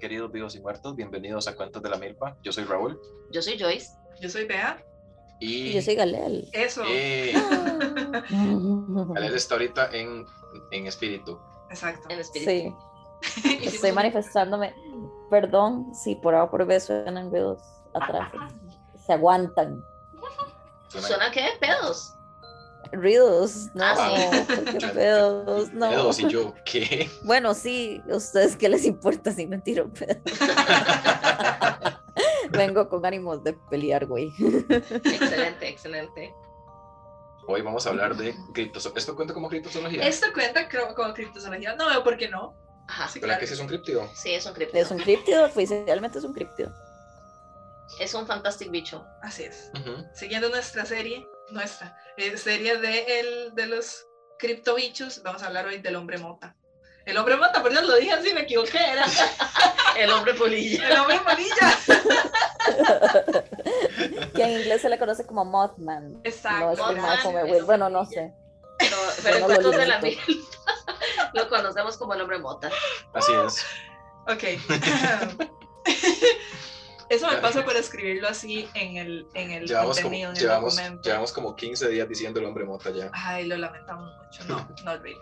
queridos vivos y muertos. Bienvenidos a Cuentos de la Milpa. Yo soy Raúl. Yo soy Joyce. Yo soy Bea. Y, Y yo soy Galel. Eso. Eh, Galel está ahorita en, en espíritu. Exacto. En espíritu. Sí, estoy manifestándome. Perdón si por A o por B suenan ruidos atrás. Se aguantan. Suena- ¿Suena qué? ¿Pedos? Ruidos, no, Ah, pedos, no. Dedos y yo, ¿qué? Bueno, sí, ¿a ustedes qué les importa si me tiro pedo? Vengo con ánimos de pelear, güey. Excelente, excelente. Hoy vamos a hablar de criptozoología. ¿Esto cuenta como criptozoología? Esto cuenta como criptozoología. No veo por qué no. Ajá. Sí, ¿Verdad claro. que sí es un criptido? Sí, es un cripto. Es un críptido, oficialmente es un críptido. Es un fantastic bicho. Así es. Ujú. Siguiendo nuestra serie, nuestra eh, serie de, el, de los criptobichos, vamos a hablar hoy del hombre mota. El hombre mota, por Dios, lo dije así, me equivoqué, era El hombre polilla. el hombre molilla. Que en inglés se le conoce como Mothman. No Exacto. es como Mothman, bueno, no sé. Pero, pero en no lo cuentos de la mil lo conocemos como el hombre mota. Así es. Ok. Eso me pasa por escribirlo así en el, en el Llevamos como, contenido, en el llevamos, documento. llevamos como 15 días diciendo el hombre mota ya. Ay, lo lamentamos mucho. No, no really.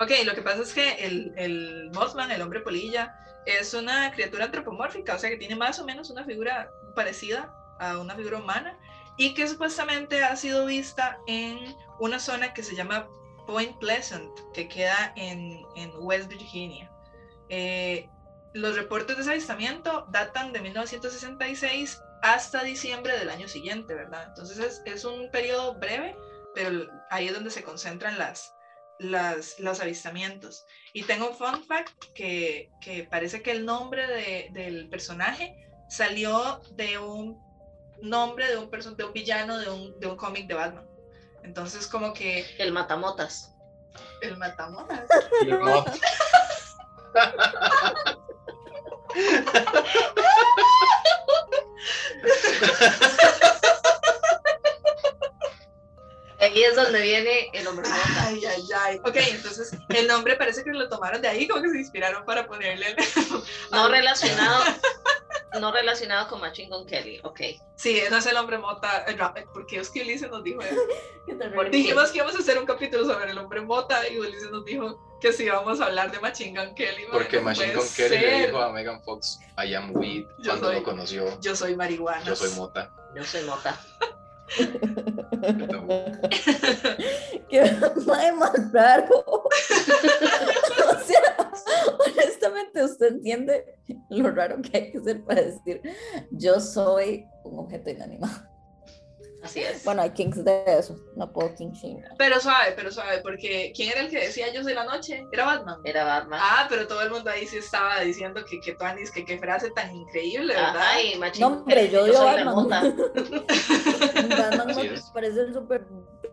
Ok, lo que pasa es que el, el Mothman, el hombre polilla, es una criatura antropomórfica, o sea que tiene más o menos una figura parecida a una figura humana y que supuestamente ha sido vista en una zona que se llama Point Pleasant, que queda en, en West Virginia. Eh, los reportes de ese avistamiento datan de 1966 hasta diciembre del año siguiente, ¿verdad? Entonces es, es un periodo breve, pero ahí es donde se concentran las, las, los avistamientos. Y tengo un fun fact que, que parece que el nombre de- del personaje salió de un nombre de un, de un villano de un, de un cómic de Batman. Entonces como que El matamotas. el matamonas. El mot- Ahí es donde viene el hombre mota. Ay, ay, ay. Ok, entonces el nombre parece que lo tomaron de ahí, como que se inspiraron para ponerle el... No relacionado, no relacionado con Machine Gun Kelly. Ok. Sí, no es el hombre mota, eh, no, porque es que Ulises nos dijo eso. Porque- Dijimos que íbamos a hacer un capítulo sobre el hombre mota y Ulises nos dijo que sí íbamos a hablar de Machine Gun Kelly. Porque no Machine Gun Kelly le dijo a Megan Fox, I am weed, Yo cuando soy- lo conoció. Yo soy marihuana. Yo soy mota. Yo soy mota. Qué mae más raro. o sea, honestamente, usted entiende lo raro que hay que ser para decir yo soy un objeto inanimado. Así es. Bueno, hay kinks de eso, no puedo king shame. Pero suave, pero suave, porque ¿quién era el que decía yo soy la noche? Era Batman. Era Batman. Ah, pero todo el mundo ahí sí estaba diciendo que, que Tuanis, que qué frase tan increíble, ¿verdad? Ay, Machine No, hombre, yo soy la Batman. Batman me parece el súper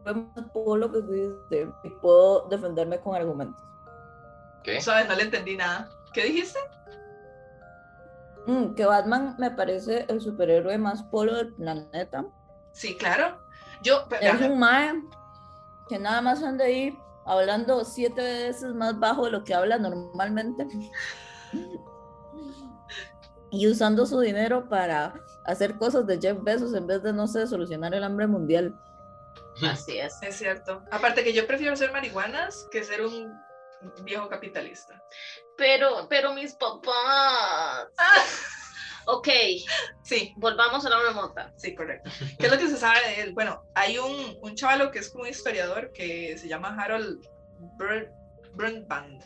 más polo que existe y puedo defenderme con argumentos. ¿Qué? Suave, no le entendí nada. ¿Qué dijiste? Mm, que Batman me parece el superhéroe más polo del planeta. Sí, claro. Yo, Es un mae que nada más anda ahí hablando siete veces más bajo de lo que habla normalmente. Y usando su dinero para hacer cosas de Jeff Bezos en vez de, no sé, solucionar el hambre mundial. Así es. es cierto. Aparte que yo prefiero ser marihuanas que ser un viejo capitalista. Pero, pero mis papás. Ok, Sí, volvamos a la hombre mota. sí, correcto. ¿Qué es lo que se sabe de él? Bueno, hay un, un chavalo que es como un historiador que se llama Harold Br- Brundtland,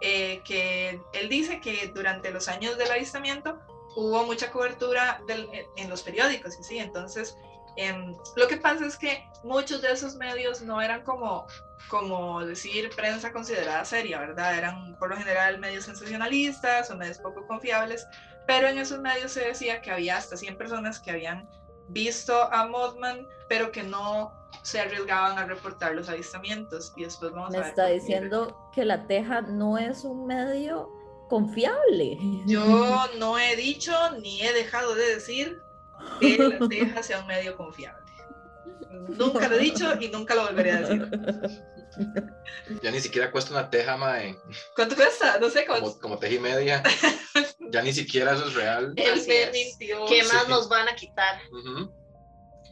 eh, que él dice que durante los años del avistamiento hubo mucha cobertura del- en los periódicos y sí, entonces em, lo que pasa es que muchos de esos medios no eran como, como decir prensa considerada seria, ¿verdad? Eran por lo general medios sensacionalistas o medios poco confiables, pero en esos medios se decía que había hasta 100 personas que habían visto a Mothman, pero que no se arriesgaban a reportar los avistamientos. Y después vamos Me a ver está diciendo que la teja no es un medio confiable. Yo no he dicho ni he dejado de decir que la Teja sea un medio confiable. Nunca lo he dicho y nunca lo volveré a decir. Ya ni siquiera cuesta una teja, mae. ¿Cuánto cuesta? No sé cómo. Como, como teja y media. Ya ni siquiera eso es real. Así es. mintió. ¿Qué más Sí. nos van a quitar? Ujú.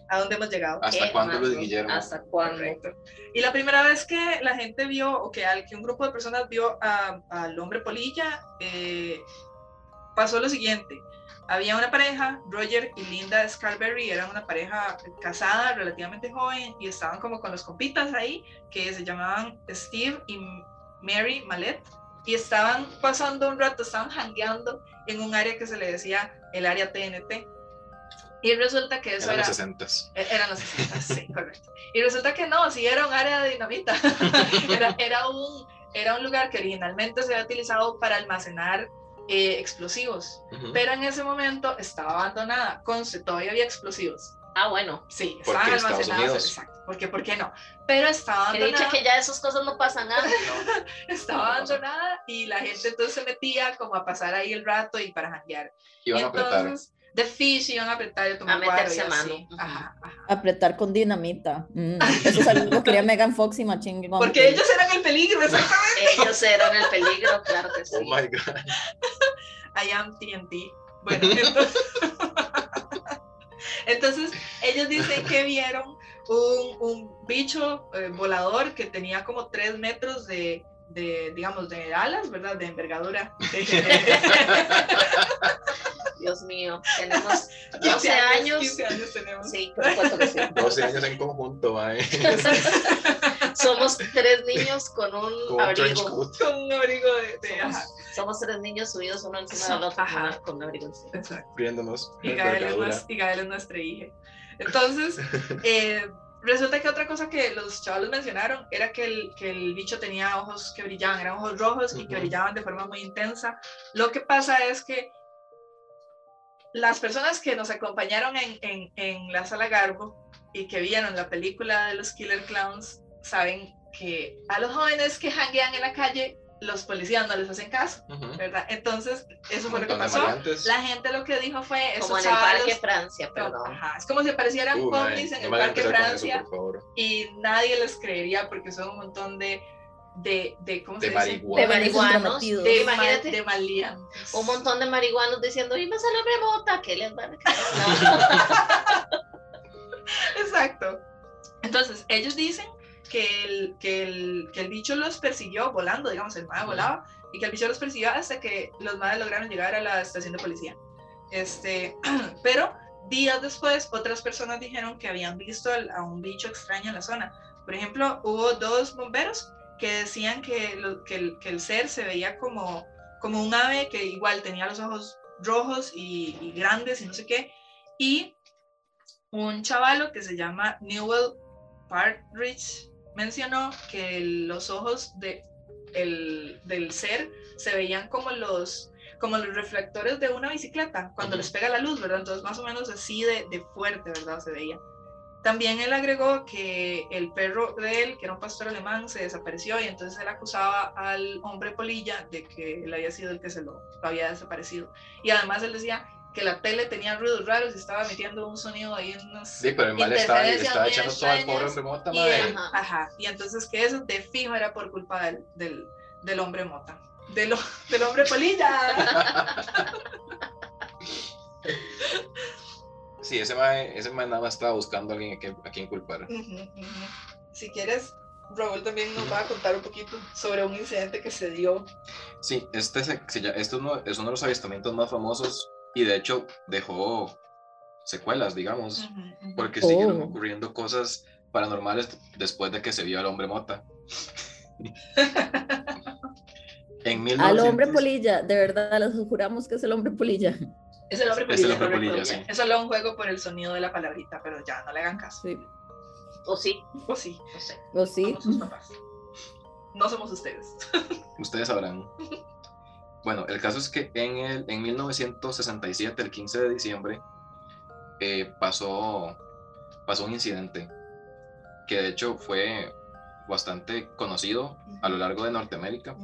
¿A dónde hemos llegado? ¿Hasta ¿Qué cuándo, Luis Guillermo? ¿Hasta cuándo? Correcto. Y la primera vez que la gente vio, o que, al, que un grupo de personas vio a- al hombre polilla, eh, pasó lo siguiente. Había una pareja, Roger y Linda Scarberry, eran una pareja casada, relativamente joven, y estaban como con los compitas ahí, que se llamaban Steve y Mary Mallet, y estaban pasando un rato, estaban jangueando en un área que se le decía el área TNT. Y resulta que eso Eran era... los 60 E- Eran los 60, sí, correcto. Y resulta que no, sí era un área de dinamita. era, era, un, era un lugar que originalmente se había utilizado para almacenar eh, explosivos, pero en ese momento estaba abandonada. Conste, todavía había explosivos. Ah, bueno. Sí, ¿Por estaban almacenados. Unidos? Exacto. Porque, ¿por qué no? Pero estaba Que dicha abandonada. que ya esas cosas no pasan nada. Estaba abandonada y la gente entonces se metía como a pasar ahí el rato y para janguear. Iban a apretar. Entonces, de fish iban a apretar y a tomar A meterse mano. Ujú. Ajá, ajá. Apretar con dinamita. Mm, Eso es algo que quería Megan Fox y Machine Gun Porque ellos eran el peligro, exactamente. Ellos eran el peligro, claro que sí. Oh my god. I am TNT. Bueno, entonces, entonces ellos dicen que vieron un, un bicho eh, volador que tenía como tres metros de, de, digamos, de alas, ¿verdad? De envergadura. Dios mío, tenemos 15 12 años. 15 años tenemos. Sí, por supuesto que sí. 12 años en conjunto, mae. Somos tres niños con un Con abrigo. Con un abrigo de... de- Somos, somos tres niños subidos uno encima del otro con, ajá. con un abrigo encima. exacto. Riéndonos. Y de Gael, es, envergadura. nues- y Gael es nuestra hija. Entonces, eh, resulta que otra cosa que los chavales mencionaron era que el, que el bicho tenía ojos que brillaban, eran ojos rojos y que Ujú. brillaban de forma muy intensa. Lo que pasa es que las personas que nos acompañaron en, en, en la sala Garbo y que vieron la película de los Killer Clowns saben que a los jóvenes que janguean en la calle, los policías no les hacen caso. ¿verdad? Entonces, eso fue lo que pasó. La gente lo que dijo fue, esos Como en el Parque Francia, no, perdón. ajá, es como si aparecieran Uh, ovnis en no el Parque eso, Francia y nadie les creería porque son un montón de, de, de ¿cómo De se dice? marihuana. De marihuanos. De, Imagínate. ma- de maleantes. Un montón de marihuanos diciendo, y me sale rebota, ¿qué les van a. Exacto. Entonces, ellos dicen que el, que el, que el bicho los persiguió volando, digamos, el Ujú. volaba, y que el bicho los persiguió hasta que los madres lograron llegar a la estación de policía. Este, pero días después, otras personas dijeron que habían visto a un bicho extraño en la zona. Por ejemplo, hubo dos bomberos que decían que, lo- que, el, que el ser se veía como, como un ave que igual tenía los ojos rojos y, y grandes y no sé qué. Y un chavalo que se llama Newell Partridge mencionó que los ojos de, el, del ser se veían como los, como los reflectores de una bicicleta cuando les pega la luz, ¿verdad? Entonces más o menos así de, de fuerte, ¿verdad? Se veía. También él agregó que el perro de él, que era un pastor alemán, se desapareció y entonces él acusaba al hombre polilla de que él había sido el que se lo, lo había desaparecido. Y además él decía que la tele tenía ruidos raros y estaba emitiendo un sonido ahí en unos... Sí, pero el mal estaba, estaba echando todo al pobre hombre mota, y, él- Ajá. ajá, y entonces que eso de fijo era por culpa del, del, del hombre mota. Del, del hombre polilla. Sí, ese mae, ese mae nada más estaba buscando a alguien a quien, a quien culpar. Si quieres, Raúl también nos va a contar un poquito sobre un incidente que se dio. Sí, este, se, se lla- este uno- es uno de los avistamientos más famosos y de hecho dejó secuelas, digamos, porque Oh. siguieron ocurriendo cosas paranormales después de que se vio al hombre mota. en 1900 Al hombre polilla, de verdad, les juramos que es el hombre polilla. Es el hombre Es el polilla. hombre polilla, sí. Es solo un juego por el sonido de la palabrita, pero ya, no le hagan caso. Sí. O sí, O sí, no sé. ¿O sí? somos sus papás. No somos ustedes. Ustedes sabrán. Bueno, el caso es que en, el, en 1967, el 15 de diciembre, eh, pasó, pasó un incidente que de hecho fue bastante conocido a lo largo de Norteamérica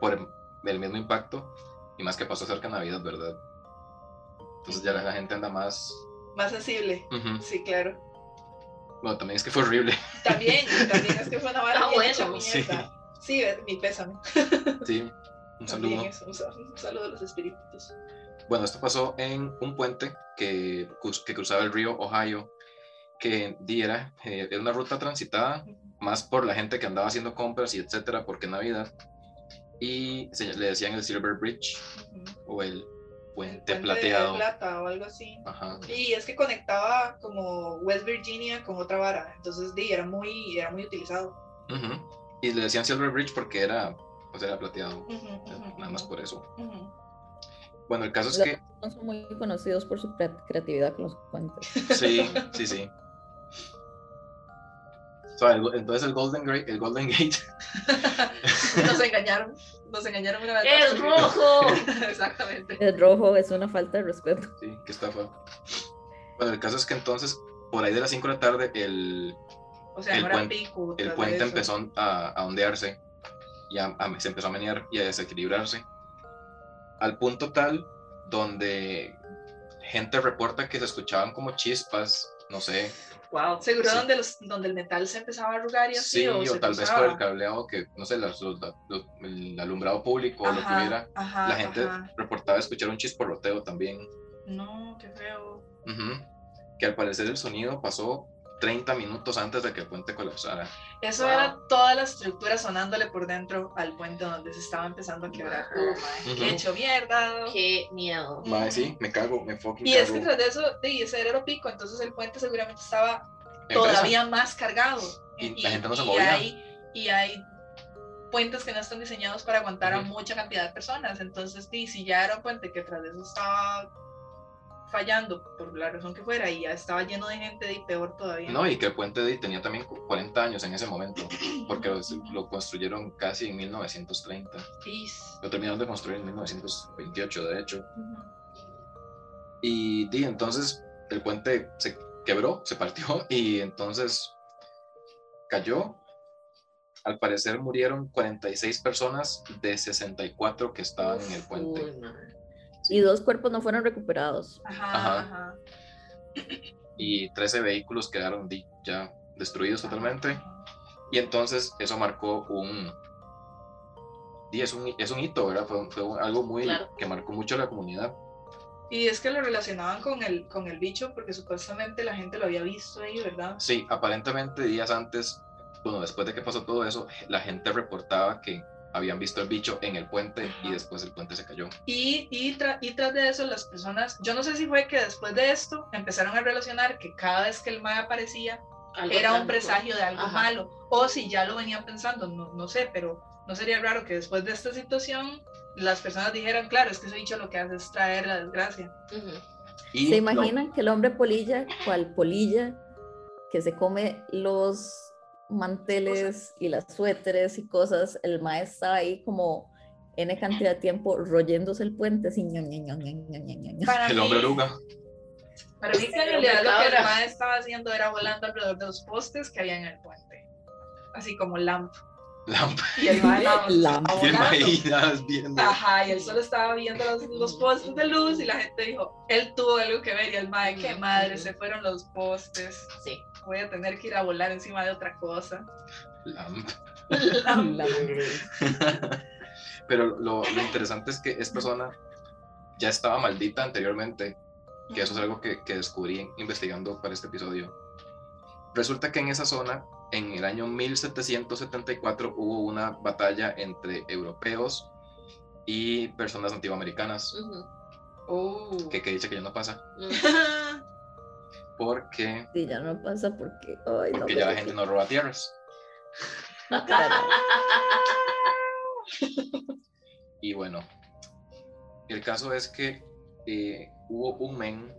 por el mismo impacto y más que pasó cerca de Navidad, ¿verdad? Entonces ya la, la gente anda más... Más sensible. Ujú. Sí, claro. Bueno, también es que fue horrible. También, también es que fue una vara Ah, bien bueno. hecha mierda. Sí, es mi pésame. Sí, un También saludo. es un, sal- un saludo a los espíritus. Bueno, esto pasó en un puente que, que cruzaba el río Ohio, que era, eh, era una ruta transitada más por la gente que andaba haciendo compras y etcétera, porque Navidad. Y se, le decían el Silver Bridge Ujú. o el El puente puente plateado. De plata o algo así. Ajá. Y es que conectaba como West Virginia con otra vara. Entonces, di, era muy, era muy utilizado. Y le decían Silver Bridge porque era, pues era plateado, nada más por eso. Bueno, el caso es que No son muy conocidos por su cre- creatividad con los puentes. sí, sí, sí. O sea, el- entonces el Golden, Gra- el Golden Gate Nos engañaron. Nos engañaron una vez. ¡Es rojo! Exactamente. El rojo es una falta de respeto. Sí, que estafa. Bueno, el caso es que entonces, por ahí de las 5 de la tarde, el, O sea, El puente- pico. el puente empezó a, a ondearse y a- a- se empezó a menear y a desequilibrarse. Al punto tal donde gente reporta que se escuchaban como chispas, no sé, Wow. Seguro Sí. donde, los, donde el metal se empezaba a arrugar y así. sí, o, tal vez por el cableado que, no sé, las- los- los- el alumbrado público o lo que hubiera. ajá, La gente ajá. reportaba escuchar un chisporroteo también. No, qué feo. Que al parecer el sonido pasó 30 minutos antes de que el puente colapsara. Eso Wow. era toda la estructura sonándole por dentro al puente donde se estaba empezando a quebrar. Oh, mae, Ujú. qué hecho mierda. ¡Qué miedo! Mae, sí, me cago, me fucking Y cago. es que tras de eso, de ese era pico, entonces el puente seguramente estaba todavía más cargado. Y la gente no se y movía. Hay, y hay puentes que no están diseñados para aguantar a Ujú. mucha cantidad de personas. Entonces, di, si ya era un puente que tras de eso estaba fallando, por la razón que fuera, y ya estaba lleno de gente, y peor todavía. No, y que el puente de- tenía también cu- 40 años en ese momento, porque lo, lo construyeron casi en 1930. Is. Lo terminaron de construir en 1928, de hecho. Ujú. Y di, entonces el puente se quebró, se partió y entonces cayó. Al parecer murieron 46 personas de 64 que estaban en el puente. Madre. Y dos cuerpos no fueron recuperados. Ajá, Ajá. ajá. Y 13 vehículos quedaron ya destruidos totalmente. Y entonces eso marcó un... di, es, un es un hito, ¿verdad? Fue, fue algo muy... Claro. que marcó mucho a la comunidad. Y es que lo relacionaban con el, con el bicho porque supuestamente la gente lo había visto ahí, ¿verdad? Sí, aparentemente días antes, bueno, después de que pasó todo eso, la gente reportaba que habían visto el bicho en el puente y después el puente se cayó. Y, y, tra- y tras de eso las personas, yo no sé si fue que después de esto empezaron a relacionar que cada vez que el mae aparecía Algo era un presagio de algo Ajá. malo, o si ya lo venían pensando, no, no sé, pero no sería raro que después de esta situación las personas dijeran, claro, es que ese bicho lo que hace es traer la desgracia. Ujú. Y ¿Se imaginan que el hombre polilla, cual polilla, que se come los manteles y las suéteres y cosas, el maestro estaba ahí como N cantidad de tiempo royéndose el puente así ño, ño, ño, Para El hombre oruga. Para mí que en realidad lo que el maestro estaba haciendo era volando alrededor de los postes que había en el puente. Así como lamp. Lamp. Y el maestro y viendo. Ajá, y él solo estaba viendo los, los, postes de luz y la gente dijo, él tuvo algo que ver y el maestro, mm, qué madre, se fueron los postes. Sí voy a tener que ir a volar encima de otra cosa. Lamp. Lamp. Pero lo, lo interesante es que esta zona ya estaba maldita anteriormente, que eso es algo que, que descubrí investigando para este episodio. Resulta que en esa zona, en el año 1774, hubo una batalla entre europeos y personas nativoamericanas, Ujú. Oh. que, que dice que ya no pasa. porque, Sí, ya no pasa porque, ay, no, porque ya la gente no roba tierras. Y bueno, el caso es que eh, hubo un men,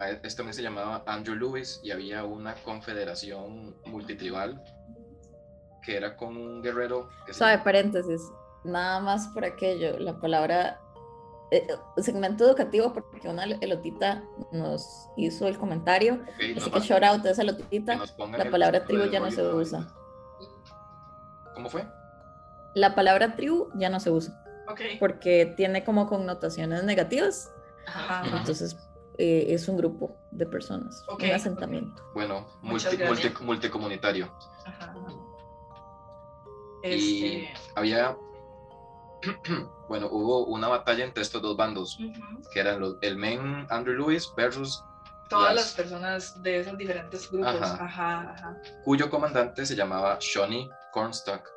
a- este men se llamaba Andrew Lewis y había una confederación multitribal que era con un guerrero que Sabe, paréntesis, nada más por aquello, la palabra segmento educativo porque una elotita nos hizo el comentario, así que shout out a esa elotita. la palabra tribu ya no se usa. ¿Cómo fue? La palabra tribu ya no se usa porque tiene como connotaciones negativas, Ajá. Ajá. entonces eh, es un grupo de personas, un asentamiento. Bueno, multi- multi- multicomunitario. Ajá. Y Este, había, bueno, hubo una batalla entre estos dos bandos, ujú. que eran los, el men Andrew Lewis versus Todas las- las personas de esos diferentes grupos. Ajá. Ajá, ajá. cuyo comandante se llamaba Shawnee Cornstalk.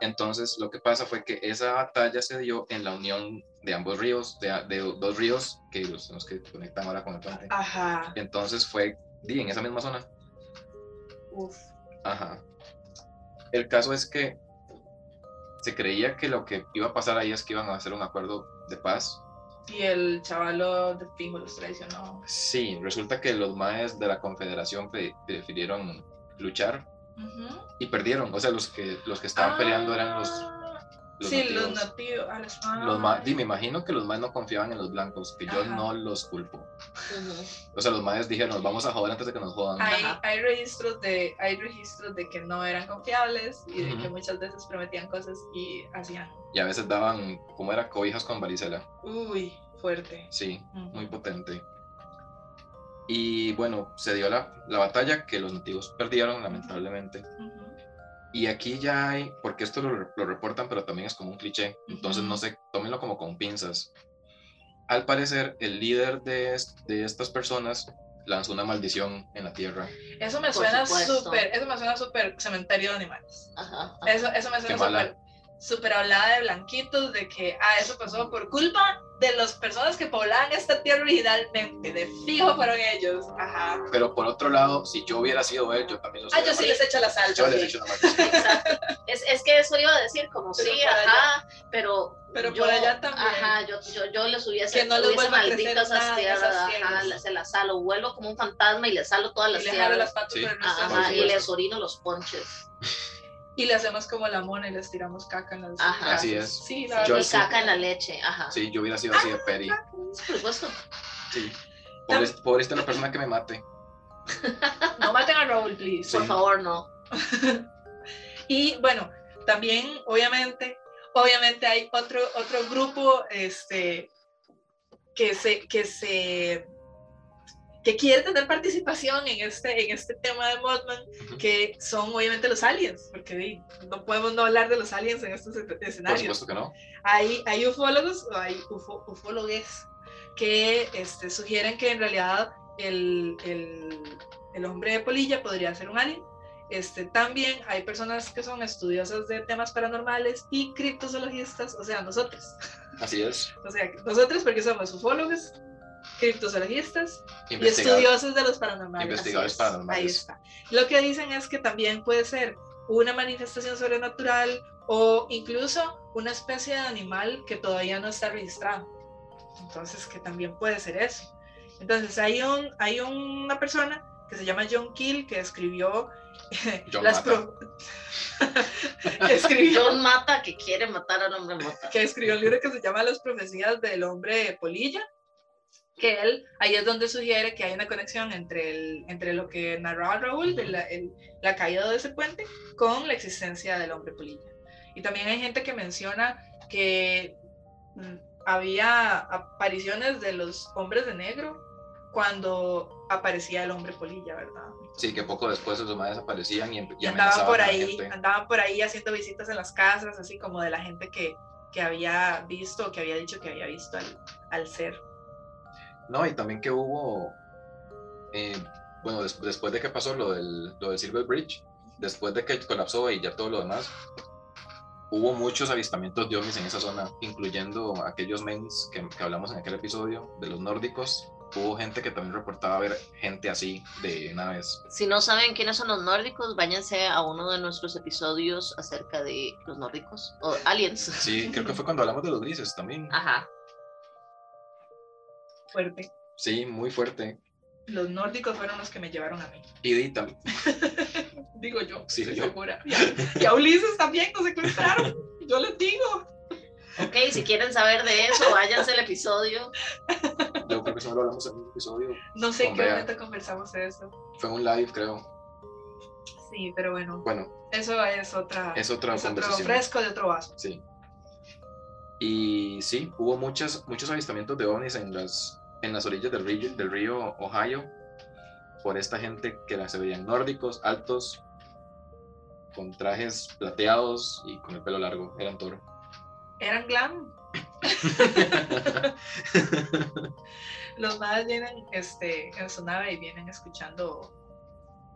Entonces, lo que pasa fue que esa batalla se dio en la unión de ambos ríos, de, de dos ríos que los, que conectan ahora con el puente. Ajá. Entonces fue en esa misma zona. Uf. Ajá. El caso es que se creía que lo que iba a pasar ahí es que iban a hacer un acuerdo de paz. Y el chavalo de fijo los traicionó. Sí, resulta que los maes de la confederación pre- prefirieron luchar y perdieron. O sea, los que, los que estaban peleando eran los, Ah, los sí, nativos. los nativos. los-. Los ma- di, me imagino que los maes no confiaban en los blancos, que yo Ajá. no los culpo. O sea, los maes dijeron, nos vamos a joder antes de que nos jodan. hay, hay registros de hay registros de que no eran confiables y de que muchas veces prometían cosas y hacían Y a veces daban, como era, cobijas con varicela. uy fuerte Sí, muy potente. Y bueno, se dio la, la batalla que los nativos perdieron, lamentablemente. Y aquí ya hay, porque esto lo, lo reportan, pero también es como un cliché, entonces no sé, tómenlo como con pinzas. Al parecer, el líder de, de estas personas lanzó una maldición en la tierra. eso me Por suena súper eso me suena súper cementerio de animales Ajá, ajá. eso eso me suena súper súper hablada de blanquitos de que ah eso pasó por culpa de las personas que poblaban esta tierra originalmente de fijo fueron ellos ajá Pero por otro lado, si yo hubiera sido él, yo también los ah yo sí les echo la sal. Yo les una maldición. Exacto. Es, es que eso iba a decir, como Pero sí, por allá. ajá, pero. Pero yo, por allá también. Ajá, yo, yo, yo les hubiese, Que no les hubiese maldito esas tierras, esas ajá, tierras. se las salo, vuelvo como un fantasma y les salo todas y las jalo tierras. las patas Sí. Ajá, y les orino los ponches. Y le hacemos como la mona y les tiramos caca en las Ajá. Así es. Sí, la Yo verdad. y sí. caca en la leche, ajá. Sí, yo hubiera sido así de peri. Por supuesto. Sí. Pobre, pobre esta la persona que me mate. No maten a Raúl, please. Por favor, no. Y bueno, también, obviamente, obviamente hay otro, otro grupo este, que se, que se que quiere tener participación en este, en este tema de Mothman, Ujú. que son obviamente los aliens, porque no podemos no hablar de los aliens en estos Por escenarios. supuesto que no. hay, hay ufólogos o hay ufo, ufólogues que este, sugieren que en realidad el, el, el hombre de polilla podría ser un alien. Este, también hay personas que son estudiosas de temas paranormales y criptozoologistas, o sea, nosotros. Así es. O sea, nosotros porque somos ufólogos, criptozoologistas y estudiosos de los paranormales. Investigadores paranormales. Ahí está. Lo que dicen es que también puede ser una manifestación sobrenatural o incluso una especie de animal que todavía no está registrado. Entonces, que también puede ser eso. Entonces, hay, un, hay una persona que se llama John Keel que escribió John las Mata. que escribió John mata que quiere matar al hombre mata. que escribió un libro que se llama Las profecías del hombre polilla, que él, ahí es donde sugiere que hay una conexión entre, el, entre lo que narraba Raúl de la, el- la caída de ese puente con la existencia del hombre polilla. Y también hay gente que menciona que mm, había apariciones de los hombres de negro cuando aparecía el hombre polilla, ¿verdad? Sí, que poco después los demás desaparecían y, y y andaban por ahí, andaban por ahí haciendo visitas en las casas, así como de la gente que, que había visto, que había dicho que había visto al, al ser. No, y también que hubo, eh, bueno, des- después de que pasó lo del, lo del Silver Bridge, después de que colapsó y ya todo lo demás, hubo muchos avistamientos de ovnis en esa zona, incluyendo aquellos mens que, que hablamos en aquel episodio de los nórdicos. Hubo gente que también reportaba ver gente así de naves. Si no saben quiénes son los nórdicos, váyanse a uno de nuestros episodios acerca de los nórdicos o aliens. Sí, creo que fue cuando hablamos de los grises también. Ajá. Fuerte. Sí, muy fuerte. Los nórdicos fueron los que me llevaron a mí. Y Digo yo, Sí, estoy yo. segura. Y a, y a Ulises también nos secuestraron. Yo les digo. Ok, si quieren saber de eso, váyanse al episodio. yo creo que no lo hablamos en un episodio. No sé en qué Bea. momento conversamos de eso. Fue un live, creo. Sí, pero bueno, Bueno, eso es otra. es otra es otro fresco de otro vaso. Sí. Y sí, hubo muchas, muchos avistamientos de ovnis en las, en las orillas del río, del río Ohio por esta gente que se veían nórdicos, altos, con trajes plateados y con el pelo largo. Eran toro. Eran glam. Los madres vienen este, en su nave y vienen escuchando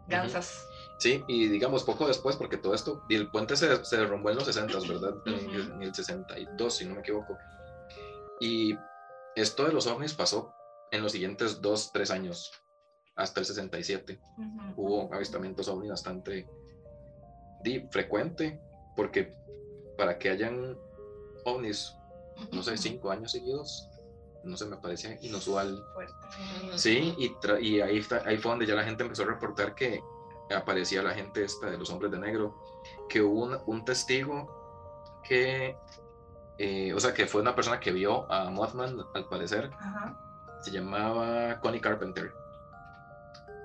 gansas. Sí, y digamos poco después, porque todo esto, y el puente se, se derrumbó en los 60, ¿verdad? En, Ujú. el- en el 62, si no me equivoco. Y esto de los ovnis pasó en los siguientes 2, 3 años, hasta el 67. Ujú. Hubo avistamientos ovnis bastante di, frecuente, porque para que hayan ovnis, no sé, 5 años seguidos, no sé, me parecía inusual. Fuerte. Sí, y, y ahí, ahí fue donde ya la gente empezó a reportar que aparecía la gente esta de los hombres de negro, que hubo un, un testigo que, eh, o sea, que fue una persona que vio a Mothman, al parecer, Ajá. se llamaba Connie Carpenter,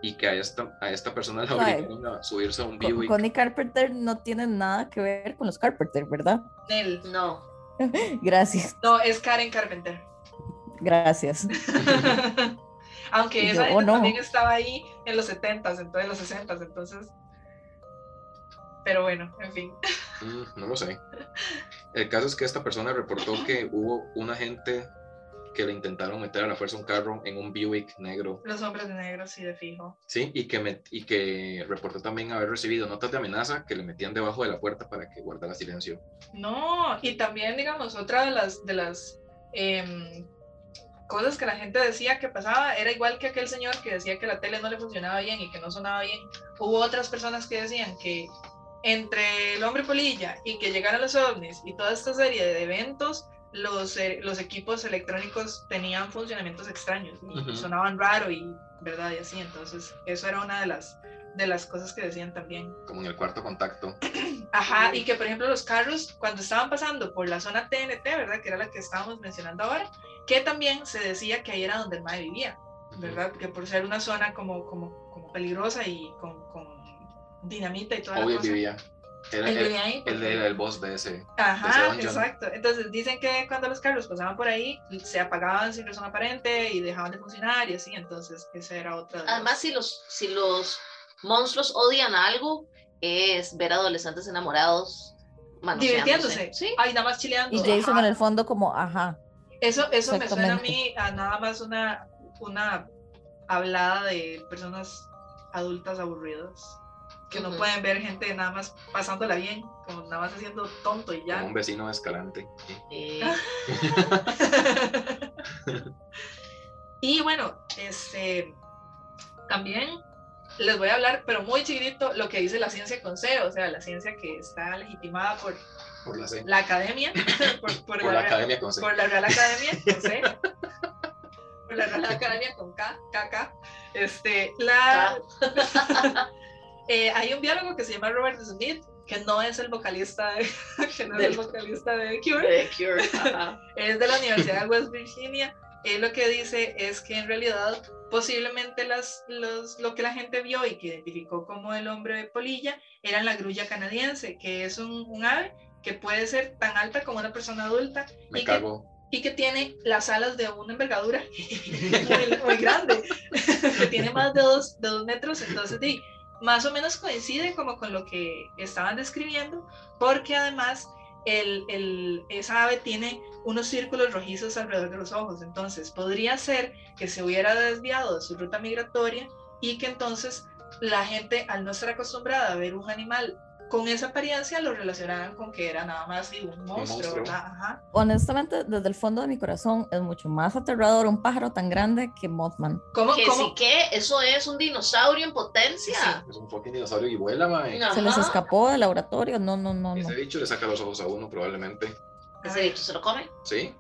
y que a esta, a esta persona la obligaron a subirse a un Buick. Connie Carpenter no tiene nada que ver con los Carpenter, ¿verdad? Nel. No. Gracias, No, es Karen Carpenter. gracias. Aunque esa yo, oh, no. también estaba ahí en los 70s, entonces en los 60s, entonces. Pero bueno, en fin. Mm, no lo sé. El caso es que esta persona reportó que hubo un agente que le intentaron meter a la fuerza un carro en un Buick negro Los hombres de negro, sí, de fijo. Sí, y que, me- y que reportó también haber recibido notas de amenaza que le metían debajo de la puerta para que guardara silencio. No, y también, digamos, otra de las, de las em, cosas que la gente decía que pasaba era igual que aquel señor que decía que la tele no le funcionaba bien y que no sonaba bien. Hubo otras personas que decían que entre el hombre polilla y que llegaran los ovnis y toda esta serie de eventos, los, eh, los equipos electrónicos tenían funcionamientos extraños y Ujú. sonaban raro y verdad y así. Entonces, eso era una de las, de las cosas que decían también. Como en el cuarto contacto. Ajá, y que por ejemplo los carros cuando estaban pasando por la zona TNT, ¿verdad? Que era la que estábamos mencionando ahora, que también se decía que ahí era donde el mae vivía, ¿verdad? Que por ser una zona como, como, como peligrosa y con, con dinamita y toda la Obvio cosa. vivía. Era, Él él, vivía ahí. él porque- era el boss de ese. de Ajá, ese dungeon. exacto. Entonces dicen que cuando los carros pasaban por ahí, se apagaban sin razón aparente y dejaban de funcionar y así, entonces esa era otra de Además, si los, si los monstruos odian algo, es ver adolescentes enamorados divirtiéndose. Sí. Ay, nada más chileando. Y Jason ajá. en el fondo como, ajá. Eso, eso me suena a mí a nada más una, una hablada de personas adultas aburridas que no pueden ver gente nada más pasándola bien, como nada más haciendo tonto y Como ya. un vecino Escalante. Eh, y bueno, este también les voy a hablar, pero muy chiquitito, lo que dice la ciencia con C, o sea, la ciencia que está legitimada por Por la C. la academia, por, por Por la, la academia con C. por la Real Academia, con C, por la Real Academia con K, KK, este, la, eh, hay un biólogo que se llama Robert Smith, que no es el vocalista de, que no es el Del- vocalista de The Cure, The Cure, ajá. es de la Universidad de West Virginia. Él lo que dice es que en realidad posiblemente las, los, lo que la gente vio y que identificó como el hombre de polilla era la grulla canadiense, que es un, un ave que puede ser tan alta como una persona adulta Me y que cago. y que tiene las alas de una envergadura muy, muy grande, que tiene más de dos, de dos metros, entonces sí, más o menos coincide como con lo que estaban describiendo, porque además el, el- esa ave tiene unos círculos rojizos alrededor de los ojos, entonces podría ser que se hubiera desviado de su ruta migratoria y que entonces la gente al no estar acostumbrada a ver un animal con esa apariencia lo relacionaban con que era nada más sí, un monstruo, monstruo. ¿verdad? Ajá. Honestamente, desde el fondo de mi corazón es mucho más aterrador un pájaro tan grande que Mothman. ¿Cómo, Que cómo- sí que eso es un dinosaurio en potencia. Es un fucking dinosaurio y vuela, mae. No. Se les escapó del laboratorio. No, no, no, no. Ese bicho le saca los ojos a uno probablemente. Ese bicho se lo come. ¿Sí?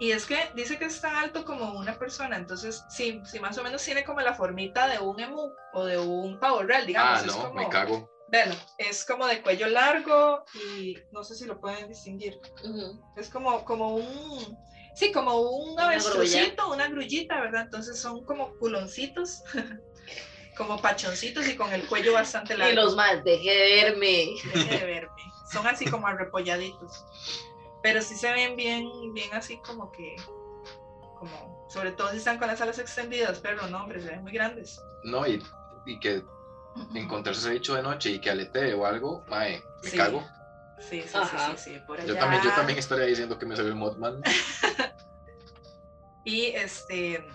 Y es que dice que es tan alto como una persona, entonces sí, sí más o menos tiene como la formita de un emu o de un pavo real, digamos. Ah, es no, como, me cago. Véalo, es como de cuello largo y no sé si lo pueden distinguir. Ujú. Es como, como un, sí, como un Una avestrucito, una grullita, ¿verdad? Entonces son como culoncitos, como pachoncitos y con el cuello bastante largo. Y los más, deje de verme. Deje de verme. Son así como arrepolladitos. Pero sí se ven bien, bien así como que como, sobre todo si están con las alas extendidas, pero no, hombre, se ven muy grandes. No, y, y que encontrarse ese bicho de noche y que aletee o algo, mae, me Sí. cago. Sí, sí, Ajá. sí, sí, sí, por allá. Yo también, yo también estaría diciendo que me salió el Mothman. Y este,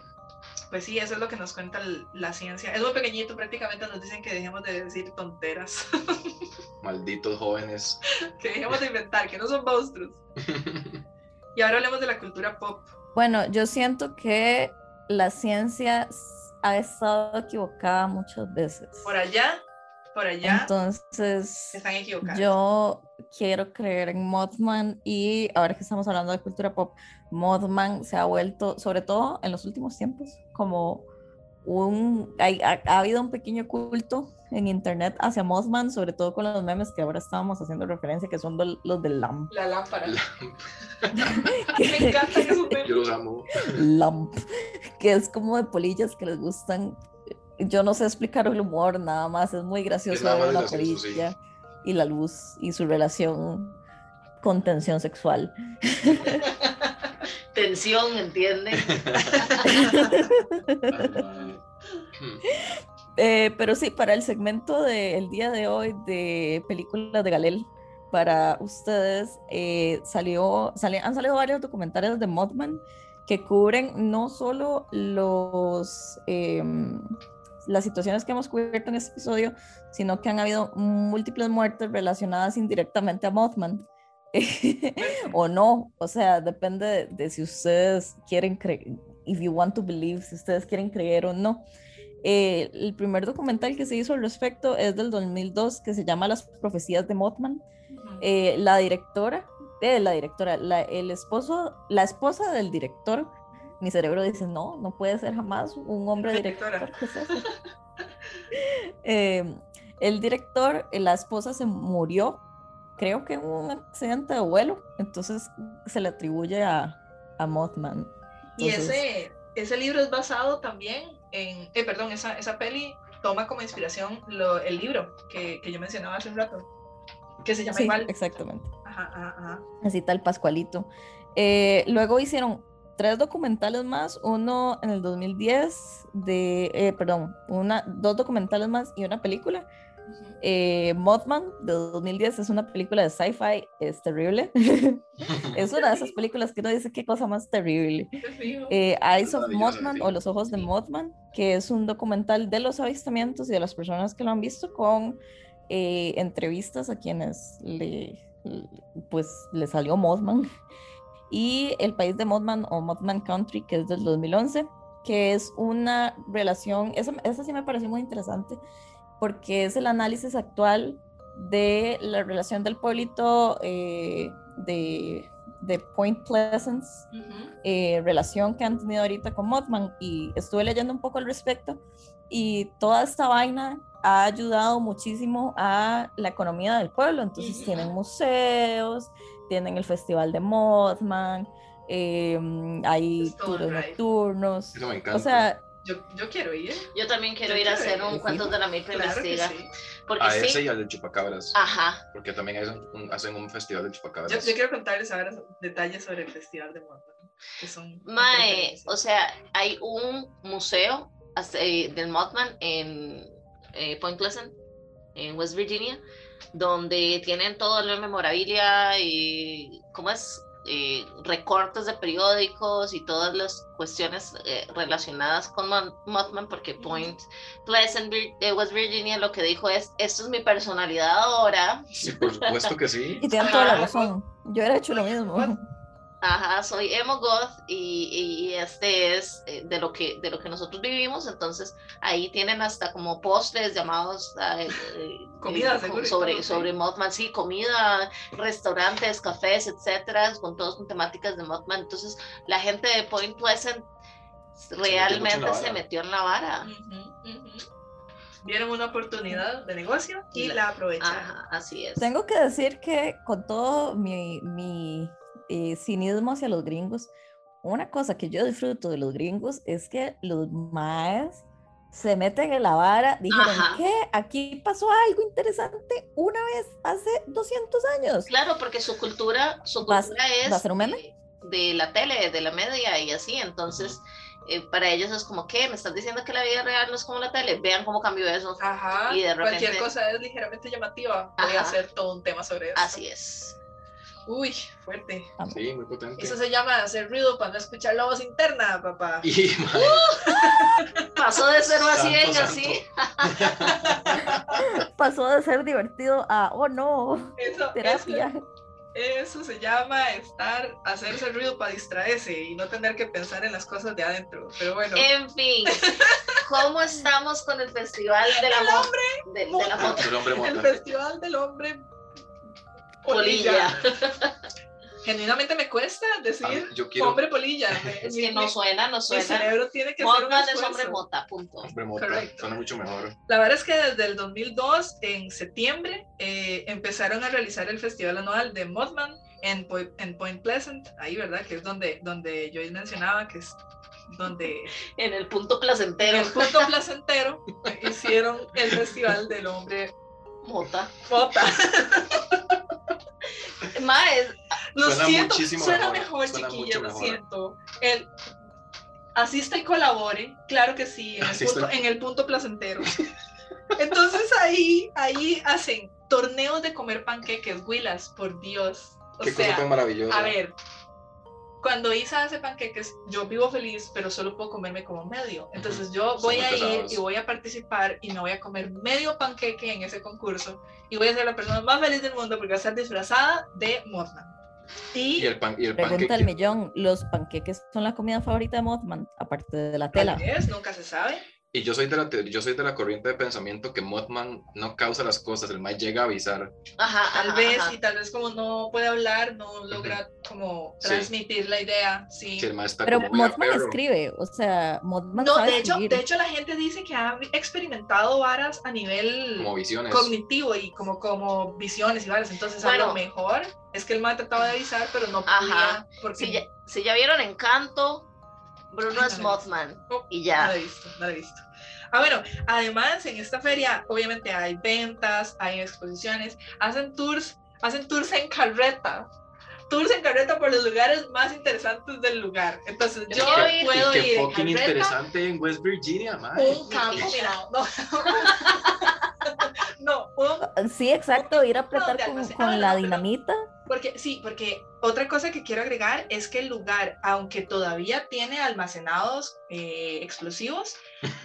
pues sí, eso es lo que nos cuenta la ciencia. Es muy pequeñito, prácticamente nos dicen que dejemos de decir tonteras, Malditos jóvenes. que dejemos de inventar, que no son monstruos. Y ahora hablemos de la cultura pop. Bueno, yo siento que la ciencia ha estado equivocada muchas veces. Por allá, por allá, Entonces, están equivocados. yo quiero creer en Mothman y ahora que estamos hablando de cultura pop, Mothman se ha vuelto, sobre todo en los últimos tiempos, como un... hay- ha, ha habido un pequeño culto en internet hacia Mothman, sobre todo con los memes que ahora estábamos haciendo referencia, que son los del LAMP. La lámpara. La- Me encanta Yo los amo. LAMP, que es como de polillas que les gustan. Yo no sé explicar el humor, nada más, es muy gracioso ver sí. polilla y la luz y su relación con tensión sexual. Tensión, ¿entienden? Eh, pero sí, para el segmento del día de hoy de películas de Galel, para ustedes eh, salió, sali- han salido varios documentales de Mothman que cubren no solo los, em, las situaciones que hemos cubierto en este episodio, sino que han habido múltiples muertes relacionadas indirectamente a Mothman. o no, o sea, depende de, de si ustedes quieren creer, if you want to believe, si ustedes quieren creer o no. Eh, el primer documental que se hizo al respecto es del 2002, que se llama Las profecías de Mothman. Eh, la directora, eh, la directora, la, el esposo, la esposa del director, mi cerebro dice, no, no puede ser jamás un hombre Directora. director. ¿qué es eso?". Eh, el director, eh, la esposa se murió, creo que en un accidente de vuelo, entonces se le atribuye a, a Mothman. Y ese, ese libro es basado también en, eh, perdón, esa, esa peli toma como inspiración lo- el libro que, que yo mencionaba hace un rato, que se llama Sí, igual. exactamente. Ajá, ajá, ajá. así tal Pascualito. Eh, luego hicieron tres documentales más, uno en el 2010 de, eh, perdón, una, dos documentales más y una película. Ujú. Eh, Mothman de 2010 es una película de sci-fi, es terrible. es una de esas películas que uno dice qué cosa más terrible. Eh, Eyes of Mothman o Los Ojos de Mothman, que es un documental de los avistamientos y de las personas que lo han visto con eh, entrevistas a quienes le, le- pues, le salió Mothman. Y El País de Mothman o Mothman Country, que es del 2011, que es una relación, esa, esa sí me pareció muy interesante, porque es el análisis actual de la relación del pueblito eh, de, de Point Pleasant Ujú. eh, relación que han tenido ahorita con Mothman y estuve leyendo un poco al respecto y toda esta vaina ha ayudado muchísimo a la economía del pueblo. Entonces Ujú. tienen museos, tienen el festival de Mothman, eh, hay tours ride. nocturnos. Eso me encanta. O sea, Yo, yo quiero ir. Yo también quiero Yo ir a hacer ir, un sí. cuentos de la milpa Claro investiga. sí. Porque a sí, ese y al de Chupacabras. ajá, Porque también hacen un, hacen un festival de Chupacabras. yo quiero contarles ahora detalles sobre el Festival de Mothman. Que son Mae, o sea, hay un museo del Mothman en eh, Point Pleasant, en West Virginia, donde tienen todo la memorabilia y, ¿cómo es? Eh, recortes de periódicos y todas las cuestiones eh, relacionadas con Mothman, porque Point Pleasant, Vir- eh, West Virginia, lo que dijo es, esto es mi personalidad ahora, Sí, por supuesto que sí. y tienen toda la razón. Yo hubiera hecho lo mismo. Ajá, soy emo goth y, y este es eh, de lo que de lo que nosotros vivimos, entonces ahí tienen hasta como postres llamados eh, Comida, eh, seguro, sobre todo, sí. sobre Mothman, sí, comida, restaurantes, cafés, etcétera, con todos con temáticas de Mothman. Entonces, la gente de Point Pleasant metió mucho en la realmente se vara. metió en la vara. Vieron una oportunidad de negocio y la- la aprovecharon. Ajá, así es. Tengo que decir que con todo mi, mi eh, cinismo hacia los gringos, una cosa que yo disfruto de los gringos es que los maes se meten en la vara, dijeron Ajá. que aquí pasó algo interesante una vez hace 200 años. Claro, porque su cultura, su ¿Va a- cultura es va a ser un meme? de la tele, de la media y así. Entonces, eh, para ellos es como, ¿qué? ¿Me estás diciendo que la vida real no es como la tele? Vean cómo cambió eso. Ajá. Y de Cualquier repente- cosa es ligeramente llamativa. Voy a Ajá. hacer todo un tema sobre eso. Así es. Uy, fuerte. Sí, muy potente. Eso se llama hacer ruido para no escuchar la voz interna, papá. Y, mae, Pasó de ser vacío así. Pasó de ser divertido a, oh no, Eso, terapia. eso, eso se llama estar, hacerse ruido para distraerse y no tener que pensar en las cosas de adentro. Pero bueno. En fin, ¿cómo estamos con el festival de la moto? De, de la moto el hombre el festival del hombre polilla. polilla. Genuinamente me cuesta decir Yo quiero hombre polilla. Es mi- que no mi- suena, no mi suena. cerebro tiene que hacer un es hombre mota, punto. hombre mota. Correcto. Suena mucho mejor. La verdad es que desde el 2002, en septiembre, eh, empezaron a realizar el festival anual de Mothman en, Po- en Point Pleasant, ahí, ¿verdad? Que es donde, donde yo mencionaba que es donde En el punto en placentero, el punto placentero hicieron el festival del hombre mota. Fota. Más, Lo Suena siento, suena mejor, mejor, suena chiquillos, mucho lo mejor. siento. El, asista y colabore, claro que sí, en el, punto, en el punto placentero. Entonces ahí, ahí hacen torneos de comer panqueques, Willas, por Dios. O Qué cosa sea, tan maravillosa. a ver, cuando Isa hace panqueques, yo vivo feliz, pero solo puedo comerme como medio. Entonces yo voy a ir y voy a participar y me voy a comer medio panqueque en ese concurso y voy a ser la persona más feliz del mundo porque voy a estar disfrazada de Mothman. Y, Y el, pan, y el Pregunta al millón, ¿los panqueques son la comida favorita de Mothman, aparte de la tela? tal vez, nunca se sabe. Y yo soy de la yo soy de la corriente de pensamiento que Mothman no causa las cosas, el Mae llega a avisar. ajá, Tal ajá, vez, ajá. y tal vez como no puede hablar, no logra como Sí. transmitir la idea. Sí. Si el está Pero como a Mothman perro. escribe, o sea, Mothman No, sabe de hecho, escribir. de hecho la gente dice que ha experimentado varas a nivel como visiones. cognitivo y como, como visiones y varas. Entonces, a Bueno. lo mejor es que el man trataba de avisar, pero no Ajá. podía. Porque Si ya, si ya vieron Encanto, Bruno Ay, es no la he Mothman. Oh, Y No ya. la he visto, no la he visto. Ah, bueno, además en esta feria obviamente hay ventas, hay exposiciones, hacen tours, hacen tours en carreta. Tours en carreta por los lugares más interesantes del lugar. Entonces Yo. Y puedo qué ir en fucking carreta, interesante en West Virginia, Mae. un campo, mira, no. no, un Sí, exacto, ir a ¿Dónde apretar con, con Ah, la no, pero- dinamita. Porque sí, porque otra cosa que quiero agregar es que el lugar, aunque todavía tiene almacenados eh, explosivos,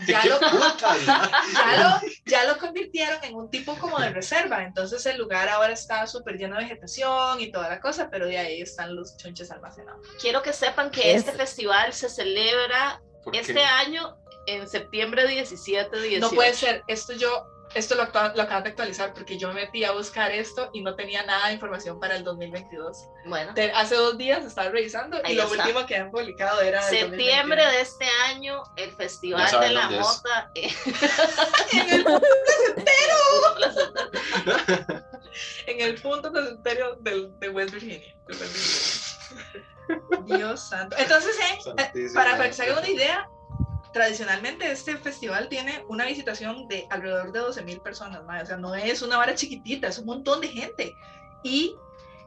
ya ¡Qué lo, ya, lo, ya lo convirtieron en un tipo como de reserva. Entonces el lugar ahora está súper lleno de vegetación y toda la cosa, pero de ahí están los chunches almacenados. Quiero que sepan que Es- este festival se celebra este año en septiembre 17, 18. No puede ser, esto yo, esto lo, lo acaban de actualizar porque yo me metí a buscar esto y no tenía nada de información para el 2022. Bueno, Te- hace dos días estaba revisando Ahí y lo está. último que han publicado era septiembre 2021. de este año, el Festival de la. Mota. en el placentero. en el punto placentero del, de West Virginia. de West Virginia. Dios santo. Entonces, eh, eh, para, para que se hagan una idea, tradicionalmente este festival tiene una visitación de alrededor de 12 mil personas, mae. o sea, no es una vara chiquitita, es un montón de gente. Y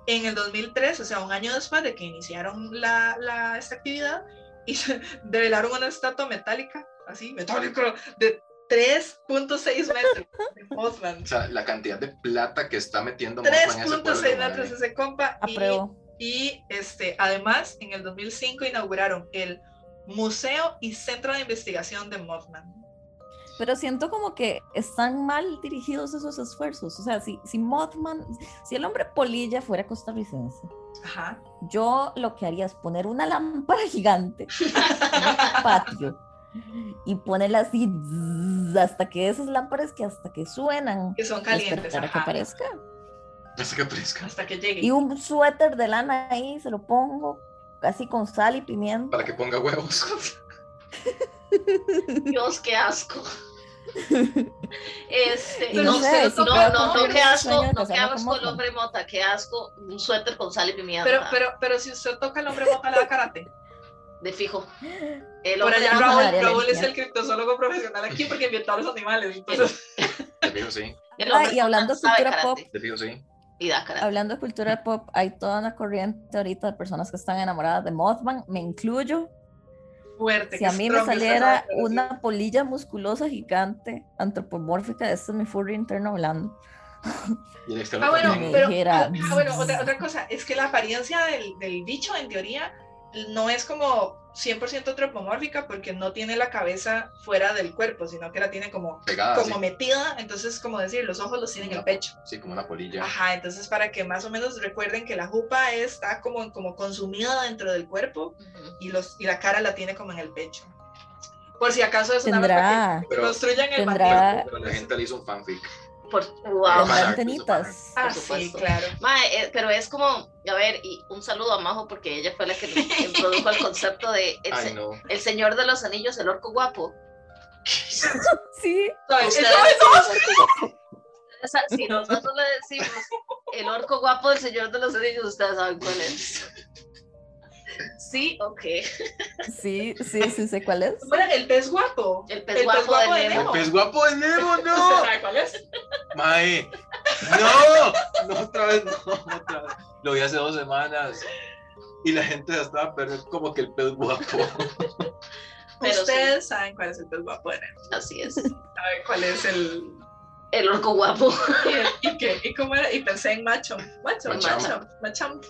en el 2003, o sea, un año después de que iniciaron la, la- esta actividad, y se develaron una estatua metálica, así, metálica, de 3.6 metros de Mothman. O sea, la cantidad de plata que está metiendo Mothman en ese pueblo, 3.6 mae. metros ese compa. Y, y este, además, en el 2005 inauguraron el Museo y Centro de Investigación de Mothman. Pero siento como que están mal dirigidos esos esfuerzos. O sea, si, si Mothman, si el hombre polilla fuera costarricense, Ajá. yo lo que haría es poner una lámpara gigante en el patio y ponerla así hasta que esas lámparas que hasta que suenan Que son calientes. esperar a que aparezca. Hasta que aparezca. Hasta que llegue. Y un suéter de lana ahí, se lo pongo así con sal y pimienta. Para que ponga huevos. Dios, qué asco. Este, no, no sé, no, si no, no, no, qué asco, no, qué asco el hombre mota, qué asco un suéter con sal y pimienta. Pero, pero, pero si usted toca el hombre mota, le da karate. de fijo. El Por hombre allá Raúl, Raúl es el criptozoólogo profesional aquí porque inventó a los animales. Entonces, De fijo sí. Ah, y hablando de cultura pop, karate. De fijo sí. Y da karate. Hablando de cultura pop, hay toda una corriente ahorita de personas que están enamoradas de Mothman, me incluyo. Fuerte. Si a mí me saliera una polilla musculosa gigante, antropomórfica, este es mi furry interno hablando. Y el externo Ah, bueno, pero ah, ah, bueno, otra, otra cosa, es que la apariencia del, del bicho, en teoría, no es como 100% antropomórfica porque no tiene la cabeza fuera del cuerpo, sino que la tiene como, Pegada, como metida, entonces, como decir, los ojos los tiene en el pecho. Sí, como una polilla. Ajá, entonces para que más o menos recuerden que la jupa está como, como consumida dentro del cuerpo y, los, y la cara la tiene como en el pecho. Por si acaso es una construyan el tendrá-. Pero la gente le hizo un fanfic. Por, wow. tendrá antenitas. Ah, por sí, supuesto. claro. Mae, eh, pero es como, a ver, y un saludo a Majo porque ella fue la que introdujo el concepto de el, Ay, se- no. el señor de los anillos, el orco guapo. Sí, si nosotros le decimos el orco guapo del señor de los anillos, ustedes saben cuál es. Sí, ok. sí, sí, sí sé cuál es. Bueno, el pez guapo. El pez guapo de de Nemo. El pez guapo de Nemo, ¿Usted no. sabe cuál es? Mae. No. No, otra vez, no, otra vez. Lo vi hace dos semanas. Y la gente ya estaba perdiendo como que el pez guapo. Pero Ustedes saben cuál es el pez guapo Nemo. Así es. Saben cuál es el. El orco guapo. ¿Y, y qué? ¿Y cómo era? Y pensé en macho. Macho, Macham. macho. Macham.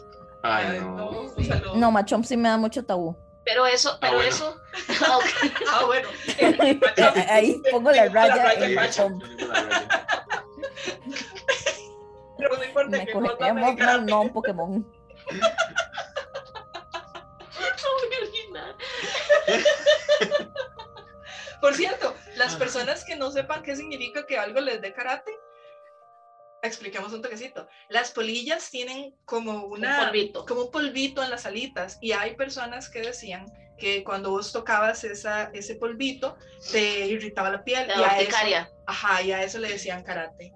Ay, no. No, Machom sí me da mucho tabú. Pero eso, pero bueno. eso. Ah. Ah, bueno. Ahí pongo la raya raya en importa Me que me Mothman, no un Pokémon. Por cierto, las Ah. personas que no sepan qué significa que algo les dé karate, expliquemos un toquecito. Las polillas tienen como una Un polvito. como un polvito en las alitas y hay personas que decían que cuando vos tocabas esa, ese polvito te irritaba la piel La y a eso, ajá, y a eso le decían karate.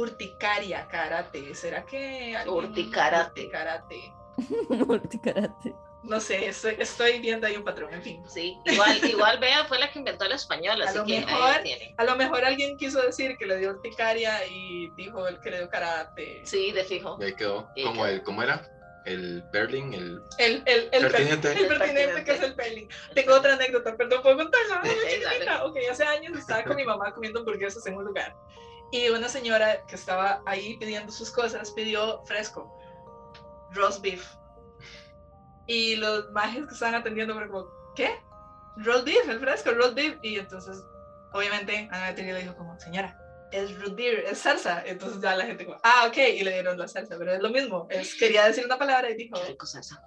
Urticaria, karate. ¿Será que alguien- Urticarate. Urticarate. Multicarate. No sé, estoy, estoy viendo ahí un patrón, en fin. Sí, igual, igual Bea fue la que inventó el español, A así lo que mejor- ahí tiene. A lo mejor alguien quiso decir que le dio urticaria y dijo el que le dio karate. Sí, de fijo. Y ahí quedó. Y Como quedó. el, ¿cómo era? El Berling, el El, el, el, per- pertinente. el pertinente que es el peling. Tengo otra anécdota, perdón, ¿puedo contarla? Sí. Ok, hace años estaba con mi mamá comiendo hamburguesas en un lugar y una señora que estaba ahí pidiendo sus cosas pidió fresco, roast beef. Y los majes que estaban atendiendo fueron como, ¿qué? Roast beef, el fresco, roast beef. Y entonces, obviamente, Ana Beatriz le dijo como, señora, es root beer, es salsa. Entonces ya la gente como, ah, ok, y le dieron la salsa, pero es lo mismo. Es, quería decir una palabra y dijo, Qué rico salsa.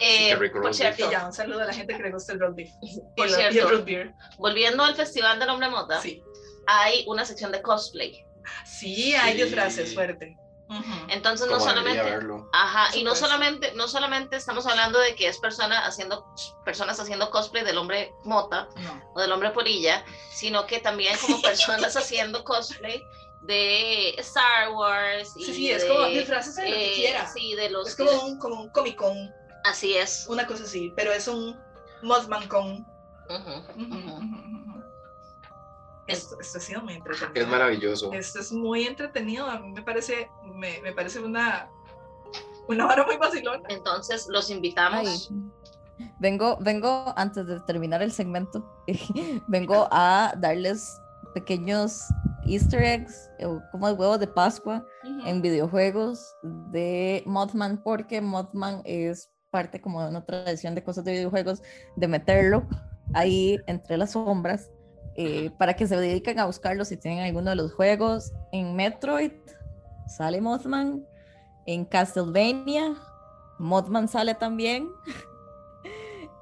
Eh, rico por cierto, y ya, un saludo a la gente que le gusta el roast beef. Por y, lo- y el cierto. root beer. volviendo al Festival del Hombre Mota, Sí. hay una sección de cosplay. Sí, hay Sí. disfraces fuerte. Ujú. Entonces no solamente, ajá, y no solamente, no solamente estamos hablando de que es persona haciendo, personas haciendo cosplay del hombre mota No. o del hombre polilla, sino que también como personas haciendo cosplay de Star Wars y Sí, sí, es de, como disfraces de lo que eh, quiera. sí, de los Es que- como un, como un Comic Con, así es. una cosa así, pero es un Mothman Con. Ujú, ujú. ujú, ujú. Esto, esto ha sido muy entretenido. Es maravilloso. Esto es muy entretenido. A mí me parece, me, me parece una, una vara muy vacilona. Entonces los invitamos. Ay, Vengo, vengo, antes de terminar el segmento, vengo a darles pequeños easter eggs, o como huevos de Pascua en videojuegos de Mothman, porque Mothman es parte como de una tradición de cosas de videojuegos, de meterlo ahí entre las sombras, eh, para que se dediquen a buscarlo si tienen alguno de los juegos. En Metroid sale Mothman, en Castlevania Mothman sale también.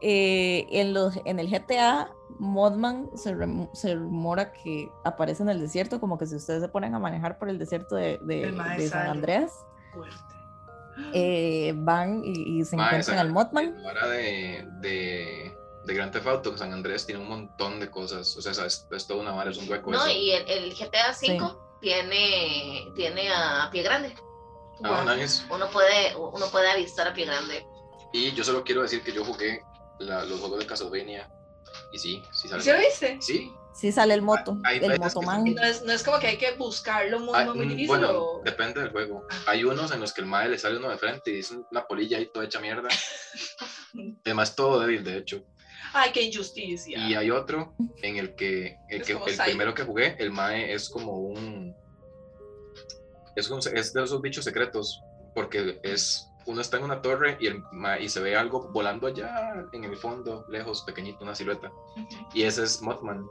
Eh, en, los, en el GTA, Mothman se, rem- se rumora que aparece en el desierto, como que si ustedes se ponen a manejar por el desierto de, de- El mae de San Fuerte. eh, van y, y se Ma, encuentran al Mothman. Ahora de, de, de Grand Theft Auto, que San Andrés tiene un montón de cosas. O sea, es, es toda una vara, es un hueco. No, eso. y el, el GTA V tiene, tiene a Pie Grande. Ah, Guau. nice. Uno puede, uno puede avistar a Pie Grande. Y yo solo quiero decir que yo jugué la- los juegos de Castlevania Y sí, sí ¿Y sale. ¿Sí lo viste? Sí. Sí sale el moto, Hay- hay el motoman. No es, no es como que hay que buscarlo muy, Hay- muy, muy mm, difícil. bueno, o- depende del juego. Hay unos en los que el mae le sale uno de frente y es una polilla ahí toda hecha mierda. Además, todo débil, de hecho. Ay, qué injusticia. Y hay otro en el que el, que, el primero que jugué, el Mae es como un. Es, un- es de esos bichos secretos. Porque es. Uno está en una torre y, el y se ve algo volando allá en el fondo, lejos, pequeñito, una silueta. Y ese es Mothman.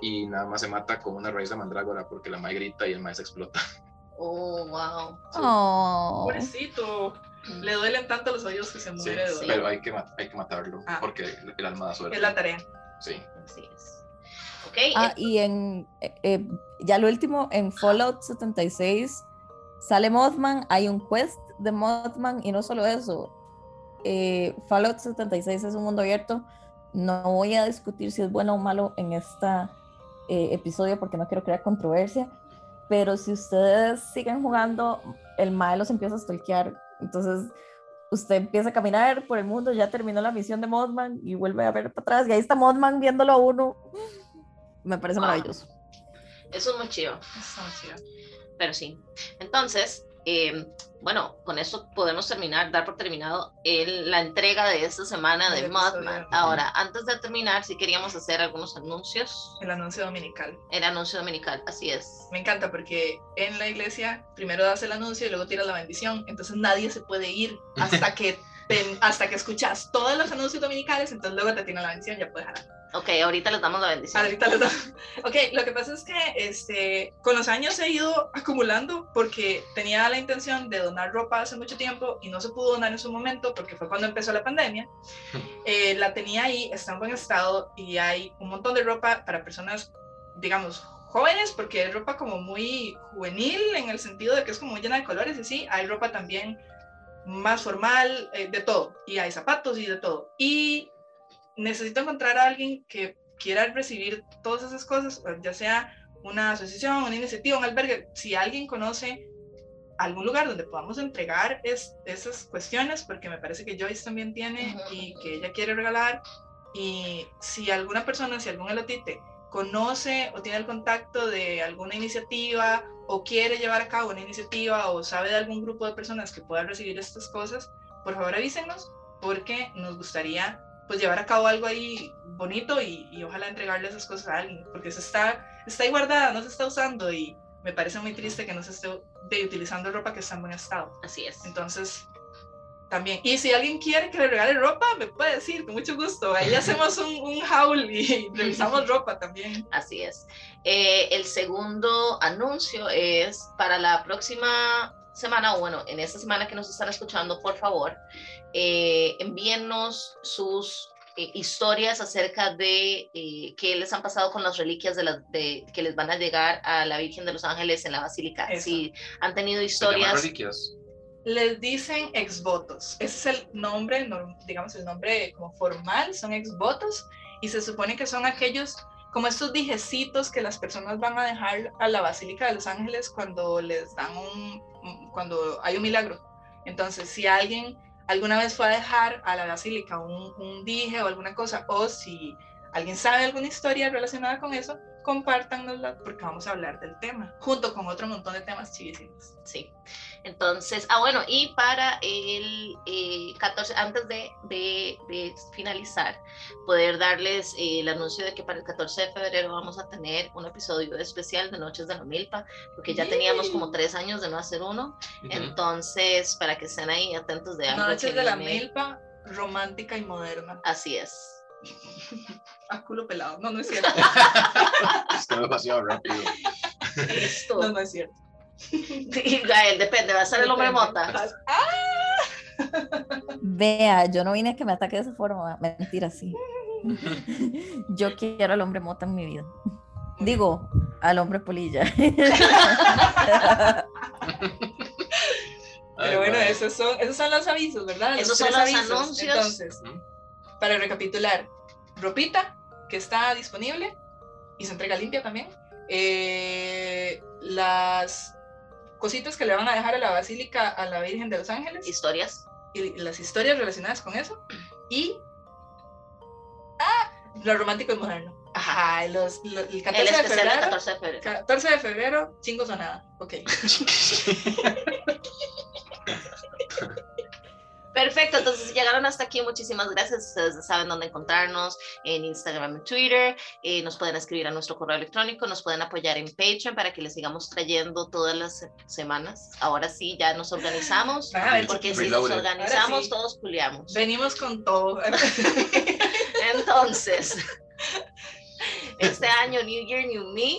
Y nada más se mata con una raíz de mandrágora porque la Mae grita y el Mae se explota. Oh, wow. Oh. Pobrecito. Le duelen tanto los oídos que se Sí, muere de dolor. pero hay que, hay que matarlo Ah. porque el alma da suerte. Es la tarea. Sí. Así es. Ok, Ah, eh, y en eh, eh, ya lo último, en Fallout 76 sale Mothman, hay un quest de Mothman y no solo eso. eh, Fallout 76 es un mundo abierto. No voy a discutir si es bueno o malo en este episodio porque no quiero crear controversia. Pero si ustedes siguen jugando, el mae los empieza a stalkear. Entonces, usted empieza a caminar por el mundo, ya terminó la misión de Mothman y vuelve a ver para atrás. Y ahí está Mothman viéndolo a uno. Me parece Wow. maravilloso. eso es muy chido. Eso, sí. Pero sí. Entonces, eh, bueno, con eso podemos terminar, dar por terminado el- la entrega de esta semana de. Mothman. Ahora, antes de terminar, sí queríamos hacer algunos anuncios. El anuncio dominical. El anuncio dominical, así es. Me encanta porque en la iglesia primero das el anuncio y luego tiras la bendición. Entonces nadie se puede ir hasta que, te- hasta que escuchas todos los anuncios dominicales. Entonces luego te tiran la bendición ya puedes jalar. Ok, ahorita les damos la bendición. Ahorita les doy- Ok, lo que pasa es que este, con los años he ido acumulando porque tenía la intención de donar ropa hace mucho tiempo y no se pudo donar en su momento porque fue cuando empezó la pandemia. Eh, la tenía ahí, está en buen estado y hay un montón de ropa para personas, digamos, jóvenes porque es ropa como muy juvenil en el sentido de que es como muy llena de colores y sí, hay ropa también más formal, eh, de todo, y hay zapatos y de todo. Y necesito encontrar a alguien que quiera recibir todas esas cosas, ya sea una asociación, una iniciativa, un albergue, si alguien conoce algún lugar donde podamos entregar es, esas cuestiones, porque me parece que Joyce también tiene y que ella quiere regalar, y si alguna persona, si algún elotite conoce o tiene el contacto de alguna iniciativa o quiere llevar a cabo una iniciativa o sabe de algún grupo de personas que puedan recibir estas cosas, por favor avísenos porque nos gustaría pues llevar a cabo algo ahí bonito y, y ojalá entregarle esas cosas a alguien, porque se está, está ahí guardada, no se está usando y me parece muy triste que no se esté de, utilizando ropa que está en buen estado. Así es. Entonces, también, y si alguien quiere que le regale ropa, me puede decir, con mucho gusto. Ahí hacemos un, un haul y revisamos ropa también. Así es. Eh, el segundo anuncio es para la próxima semana, o bueno, en esta semana que nos están escuchando, por favor, eh, envíennos sus eh, historias acerca de eh, qué les han pasado con las reliquias de, las de que les van a llegar a la Virgen de los Ángeles en la Basílica. Eso. Si han tenido historias, reliquias. Les dicen exvotos. Ese es el nombre, digamos, el nombre como formal, son exvotos. Y se supone que son aquellos, como estos dijecitos que las personas van a dejar a la Basílica de los Ángeles cuando les dan un- cuando hay un milagro. Entonces, si alguien alguna vez fue a dejar a la Basílica un, un dije o alguna cosa, o si alguien sabe alguna historia relacionada con eso, compártanosla porque vamos a hablar del tema, junto con otro montón de temas chivísimos. Sí. Entonces, ah, bueno, y para el eh, 14, antes de, de- de finalizar, poder darles eh, el anuncio de que para el 14 de febrero vamos a tener un episodio especial de Noches de la Milpa, porque ya teníamos como tres años de no hacer uno. Entonces, para que estén ahí atentos de algo. Noches de la milpa, romántica y moderna. Así es. A culo pelado. No, no es cierto. Está demasiado rápido. Listo. No, no es cierto. Y Gael, depende, va a ser el hombre mota. Vea, yo no vine a que me ataque de esa forma. Mentira, sí. Yo quiero al hombre mota en mi vida. Digo, al hombre polilla. Pero bueno, esos son, esos son los avisos, ¿verdad? Esos son los avisos. anuncios. Entonces, para recapitular, ropita que está disponible y se entrega limpia también. Eh, las cositas que le van a dejar a la basílica a la Virgen de los Ángeles Historias. y las historias relacionadas con eso. Y ah, Lo romántico es moderno. Ajá, los, los- el 14 El de febrero. 14 de febrero. 14 de febrero, chingos o nada. Ok. Perfecto, entonces llegaron hasta aquí, muchísimas gracias. Ustedes saben dónde encontrarnos en Instagram y Twitter. Eh, nos pueden escribir a nuestro correo electrónico, nos pueden apoyar en Patreon para que les sigamos trayendo todas las se- semanas. Ahora sí, ya nos organizamos, ver, porque si nos organizamos, sí. todos culiamos. Venimos con todo. Entonces, este año, New Year, New Me,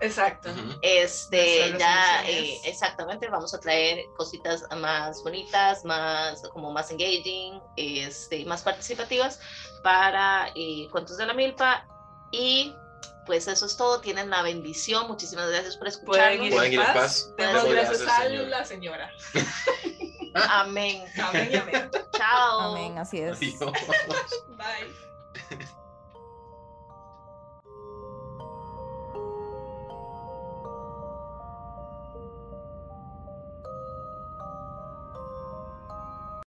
Exacto. Ujú. este, ya, eh, exactamente, vamos a traer cositas más bonitas, más, como más engaging, este, más participativas para eh, Cuentos de la Milpa. Y pues eso es todo, tienen la bendición, muchísimas gracias por escucharnos. Pueden ir en paz. Demos Pueden ir gracias gracias, a la señora. Amén. Amén y amén. Chao. Amén, así es. Adiós. Bye.